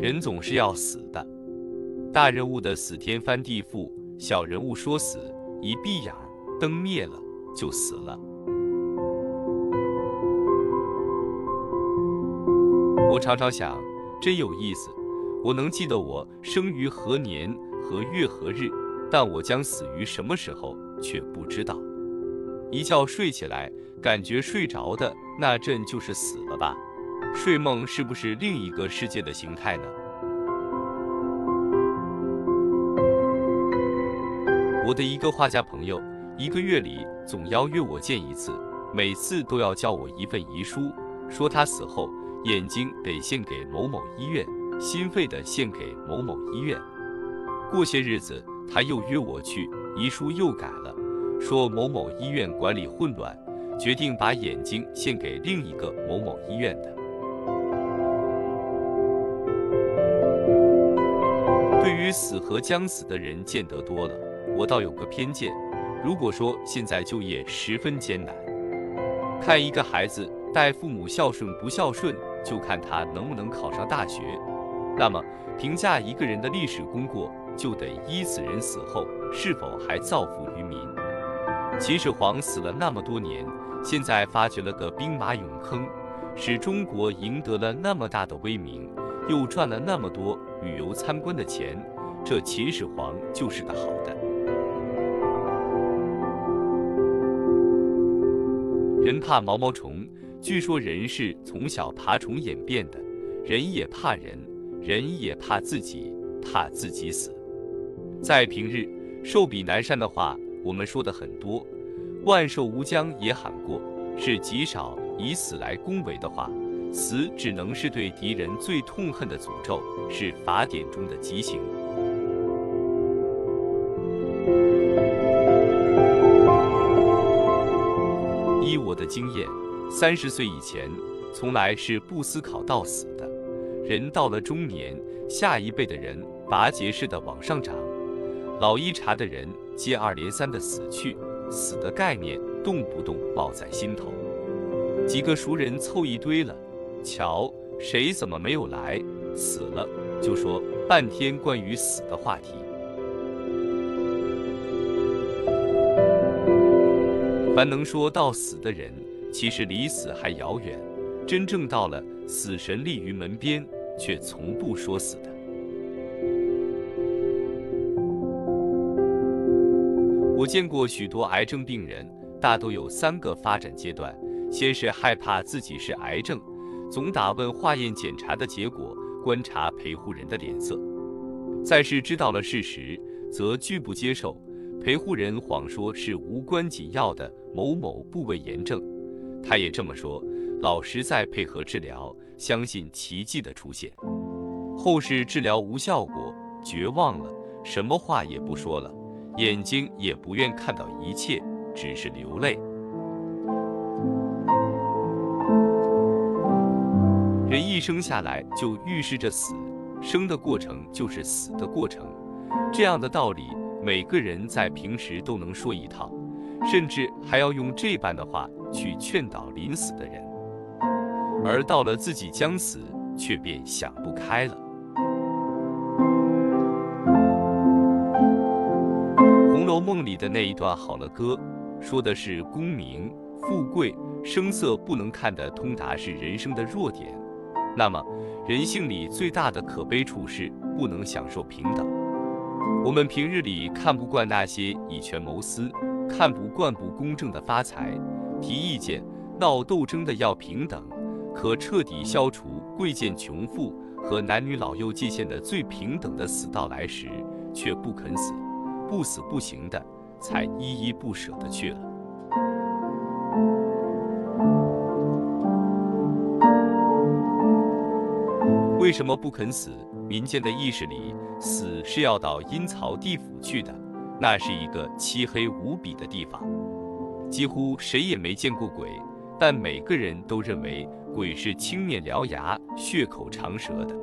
人总是要死的，大人物的死天翻地覆，小人物说死一闭眼，灯灭了就死了。我常常想，真有意思。我能记得我生于何年何月何日，但我将死于什么时候却不知道。一觉睡起来，感觉睡着的那阵就是死了吧？睡梦是不是另一个世界的形态呢？我的一个画家朋友，一个月里总邀约我见一次，每次都要叫我一份遗书，说他死后眼睛得献给某某医院。心肺的献给某某医院。过些日子，他又约我去，遗书又改了，说某某医院管理混乱，决定把眼睛献给另一个某某医院的。于死和将死的人见得多了，我倒有个偏见。如果说现在就业十分艰难，看一个孩子待父母孝顺不孝顺，就看他能不能考上大学。那么，评价一个人的历史功过，就得依此人死后是否还造福于民。秦始皇死了那么多年，现在发掘了个兵马俑坑，使中国赢得了那么大的威名，又赚了那么多旅游参观的钱，这秦始皇就是个好的。人怕毛毛虫，据说人是从小爬虫演变的，人也怕人。人也怕自己，怕自己死。在平日，寿比南山的话，我们说的很多。万寿无疆也喊过，是极少以死来恭维的话。死只能是对敌人最痛恨的诅咒，是法典中的极刑。依我的经验，三十岁以前，从来是不思考到死的。人到了中年，下一辈的人拔节似的往上涨，老一茬的人接二连三的死去，死的概念动不动抱在心头。几个熟人凑一堆了，瞧谁怎么没有来？死了就说半天关于死的话题。凡能说到死的人，其实离死还遥远。真正到了死神立于门边。却从不说死的。我见过许多癌症病人，大都有三个发展阶段：先是害怕自己是癌症，总打问化验检查的结果，观察陪护人的脸色；再是知道了事实，则拒不接受，陪护人谎说是无关紧要的某某部位炎症，他也这么说，老实在配合治疗。相信奇迹的出现，后世治疗无效果，绝望了，什么话也不说了，眼睛也不愿看到一切，只是流泪。一生下来就预示着死，生的过程就是死的过程，这样的道理，每个人在平时都能说一套，甚至还要用这般的话去劝导临死的人。而到了自己将死，却便想不开了。《红楼梦》里的那一段好了歌，说的是功名、富贵、声色不能看得通达是人生的弱点。那么，人性里最大的可悲处是不能享受平等。我们平日里看不惯那些以权谋私、看不惯不公正的发财、提意见、闹斗争的要平等。可彻底消除贵贱穷富和男女老幼界限的最平等的死到来时，却不肯死，不死不行的，才依依不舍的去了。为什么不肯死？民间的意识里，死是要到阴曹地府去的，那是一个漆黑无比的地方，几乎谁也没见过鬼，但每个人都认为。鬼是青面獠牙、血口长舌的。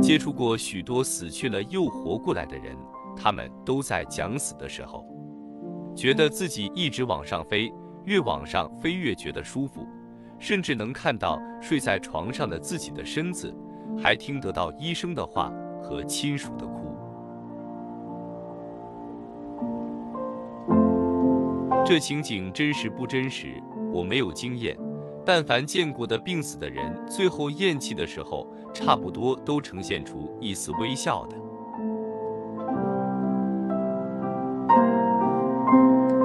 接触过许多死去了又活过来的人，他们都在讲死的时候，觉得自己一直往上飞，越往上飞越觉得舒服，甚至能看到睡在床上的自己的身子，还听得到医生的话和亲属的哭。这情景真实不真实？我没有经验，但凡见过的病死的人，最后咽气的时候，差不多都呈现出一丝微笑的。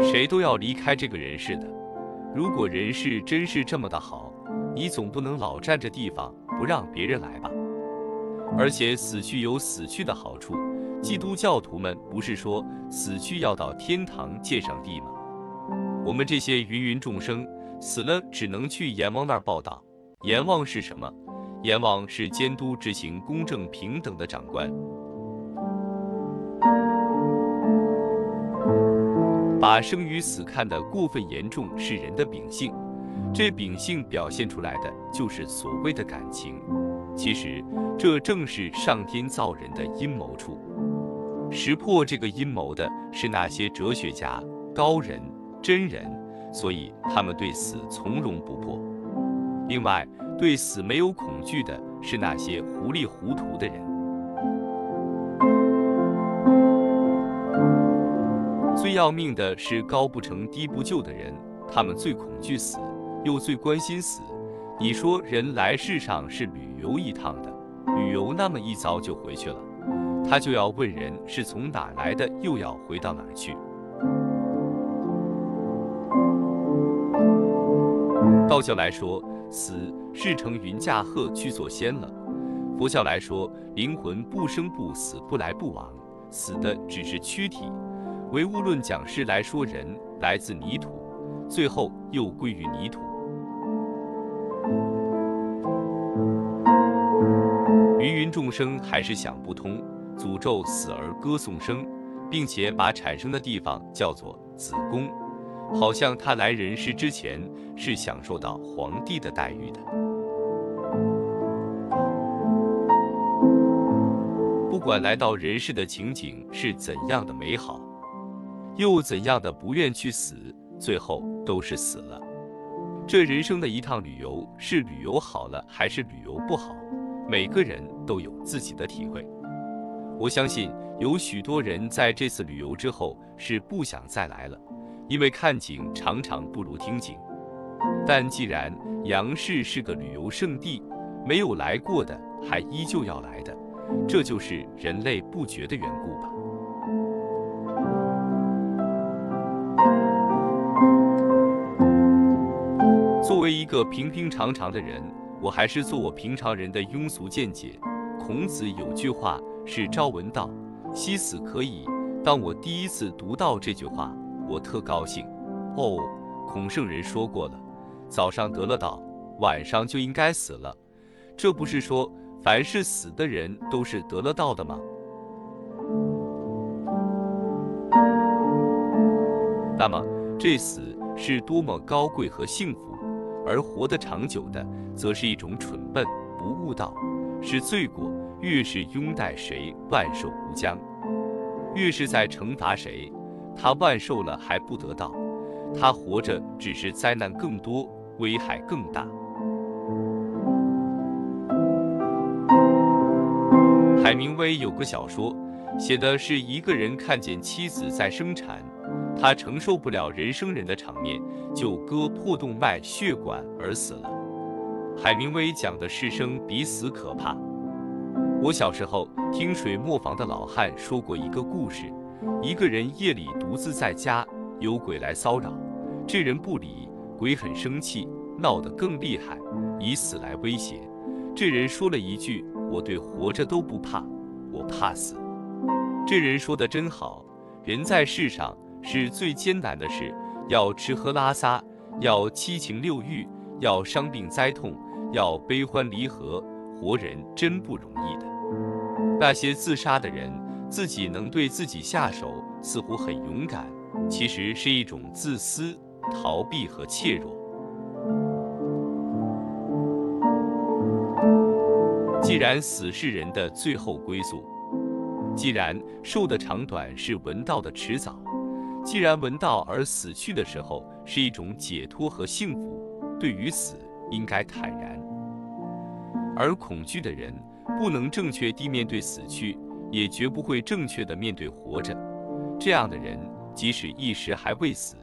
谁都要离开这个人世的。如果人世真是这么的好，你总不能老占着地方不让别人来吧？而且死去有死去的好处，基督教徒们不是说死去要到天堂见上帝吗？我们这些芸芸众生死了，只能去阎王那儿报道。阎王是什么？阎王是监督执行公正平等的长官。把生与死看得过分严重是人的秉性，这秉性表现出来的就是所谓的感情。其实这正是上天造人的阴谋处。识破这个阴谋的是那些哲学家、高人。真人，所以他们对死从容不迫。另外，对死没有恐惧的是那些糊里糊涂的人。最要命的是高不成低不就的人，他们最恐惧死，又最关心死。你说人来世上是旅游一趟的，旅游那么一遭就回去了，他就要问人是从哪来的，又要回到哪去。道教来说，死是乘云驾鹤去做仙了；佛教来说，灵魂不生不死，不来不往，死的只是躯体；唯物论讲师来说，人来自泥土，最后又归于泥土。芸芸众生还是想不通，诅咒死而歌颂生，并且把产生的地方叫做子宫。好像他来人世之前是享受到皇帝的待遇的。不管来到人世的情景是怎样的美好，又怎样的不愿去死，最后都是死了。这人生的一趟旅游，是旅游好了还是旅游不好，每个人都有自己的体会。我相信有许多人在这次旅游之后是不想再来了。因为看景常常不如听景，但既然杨氏是个旅游胜地，没有来过的还依旧要来的，这就是人类不绝的缘故吧。作为一个平平常常的人，我还是做我平常人的庸俗见解。孔子有句话是“朝闻道，夕死可矣”。当我第一次读到这句话。我特高兴，哦，孔圣人说过了，早上得了道，晚上就应该死了，这不是说凡是死的人都是得了道的吗？那么这死是多么高贵和幸福，而活得长久的，则是一种蠢笨不悟道，是罪过。越是拥戴谁，万寿无疆，越是在惩罚谁。他万寿了还不得道，他活着只是灾难更多，危害更大。海明威有个小说，写的是一个人看见妻子在生产，他承受不了人生人的场面，就割破动脉血管而死了。海明威讲的是生比死可怕。我小时候听水磨坊的老汉说过一个故事。一个人夜里独自在家，有鬼来骚扰，这人不理，鬼很生气，闹得更厉害，以死来威胁。这人说了一句：“我对活着都不怕，我怕死。”这人说的真好，人在世上是最艰难的事，要吃喝拉撒，要七情六欲，要伤病灾痛，要悲欢离合，活人真不容易的。那些自杀的人。自己能对自己下手，似乎很勇敢，其实是一种自私、逃避和怯弱。既然死是人的最后归宿，既然寿的长短是闻道的迟早，既然闻道而死去的时候是一种解脱和幸福，对于死应该坦然。而恐惧的人不能正确地面对死去，也绝不会正确地面对活着。这样的人，即使一时还未死，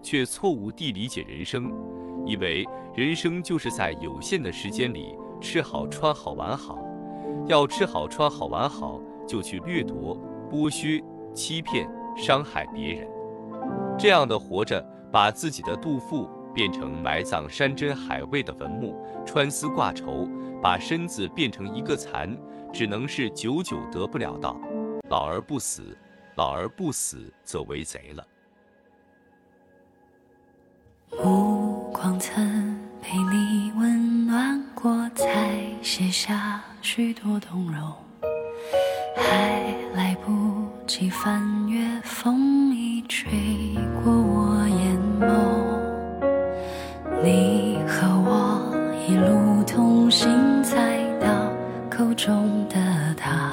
却错误地理解人生，以为人生就是在有限的时间里吃好穿好玩好，要吃好穿好玩好，就去掠夺、剥削、欺骗、伤害别人。这样的活着，把自己的肚腹变成埋葬山珍海味的坟墓，穿丝挂绸。把身子变成一个蚕，只能是久久得不了道。老而不死，老而不死则为贼了。目光曾被你温暖过，才写下许多动容，还来不及翻阅，风吹过我眼眸。你和我一路同行。中的他，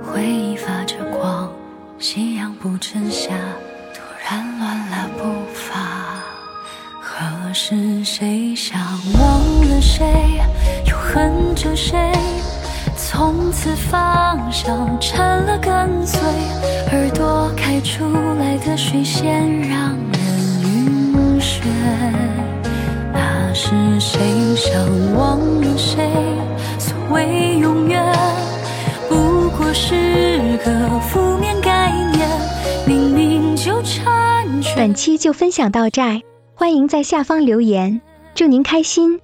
回忆发着光，夕阳不沉下，突然乱了步伐。何时谁想忘了谁，又恨着谁？从此方向成了跟随，耳朵开出来的水仙让人晕眩。那是谁想忘了谁？所谓永远。不过是个负面概念，明明就本期就分享到这儿，欢迎在下方留言，祝您开心。